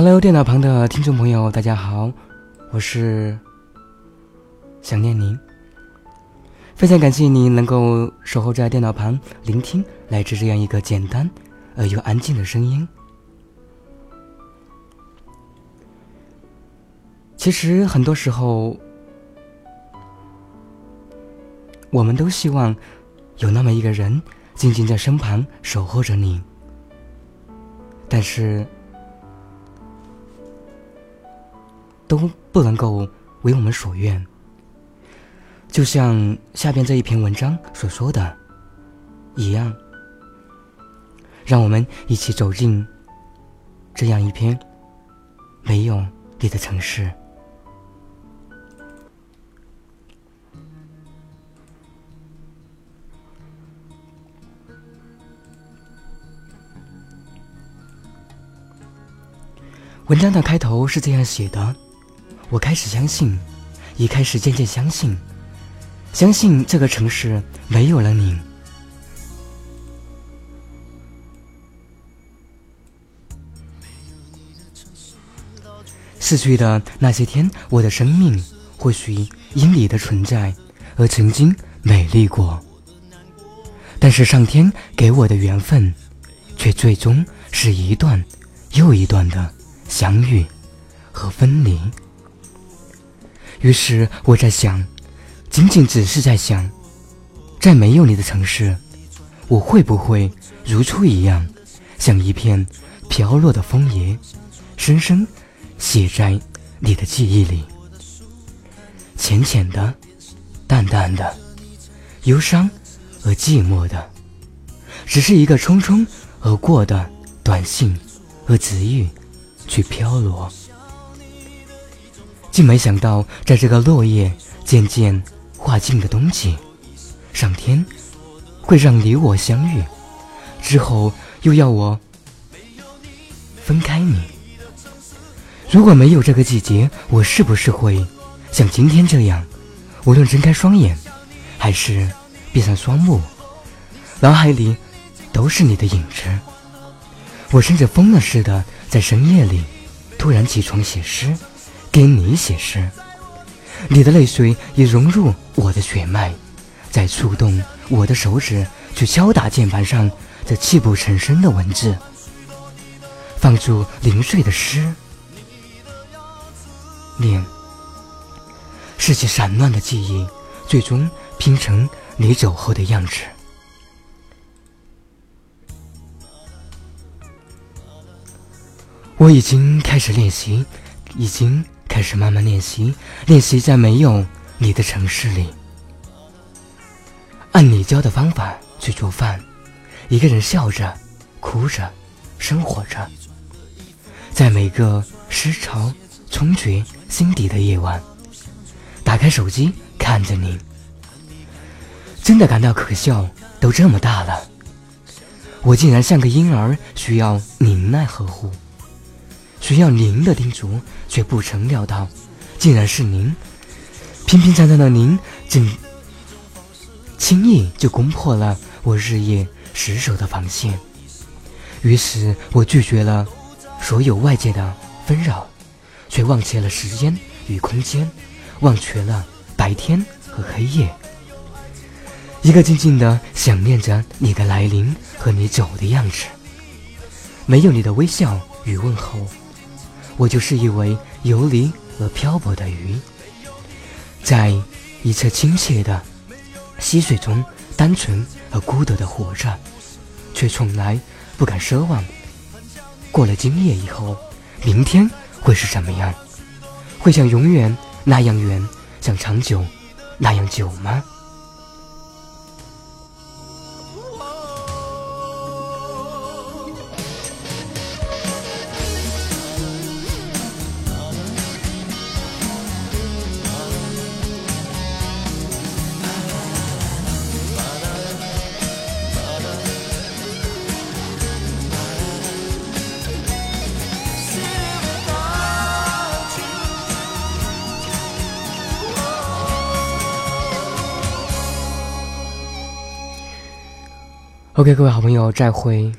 Hello，电脑旁的听众朋友，大家好，我是想念您。非常感谢您能够守候在电脑旁，聆听来自这样一个简单而又安静的声音。其实很多时候，我们都希望有那么一个人静静在身旁守候着你，但是。都不能够为我们所愿，就像下边这一篇文章所说的一样，让我们一起走进这样一篇没有你的城市。文章的开头是这样写的。我开始相信，也开始渐渐相信，相信这个城市没有了你。逝去的那些天，我的生命或许因你的存在而曾经美丽过，但是上天给我的缘分，却最终是一段又一段的相遇和分离。于是我在想，仅仅只是在想，在没有你的城市，我会不会如初一样，像一片飘落的枫叶，深深写在你的记忆里，浅浅的，淡淡的，忧伤而寂寞的，只是一个匆匆而过的短信和词语，去飘落。竟没想到，在这个落叶渐渐化尽的冬季，上天会让你我相遇，之后又要我分开你。如果没有这个季节，我是不是会像今天这样，无论睁开双眼，还是闭上双目，脑海里都是你的影子？我甚至疯了似的，在深夜里突然起床写诗。给你写诗，你的泪水已融入我的血脉，在触动我的手指，去敲打键盘上这泣不成声的文字，放出零碎的诗，念，拾起散乱的记忆，最终拼成你走后的样子。我已经开始练习，已经。开始慢慢练习，练习在没有你的城市里，按你教的方法去做饭，一个人笑着、哭着、生活着，在每个失潮冲决心底的夜晚，打开手机看着你，真的感到可笑。都这么大了，我竟然像个婴儿，需要您来呵护。需要您的叮嘱，却不曾料到，竟然是您。平平常常的您，竟轻易就攻破了我日夜死守的防线。于是我拒绝了所有外界的纷扰，却忘却了时间与空间，忘却了白天和黑夜。一个静静的想念着你的来临和你走的样子，没有你的微笑与问候。我就是一位游离而漂泊的鱼，在一侧清澈的溪水中，单纯而孤独的活着，却从来不敢奢望，过了今夜以后，明天会是什么样？会像永远那样远，像长久那样久吗？？OK，各位好朋友，再会。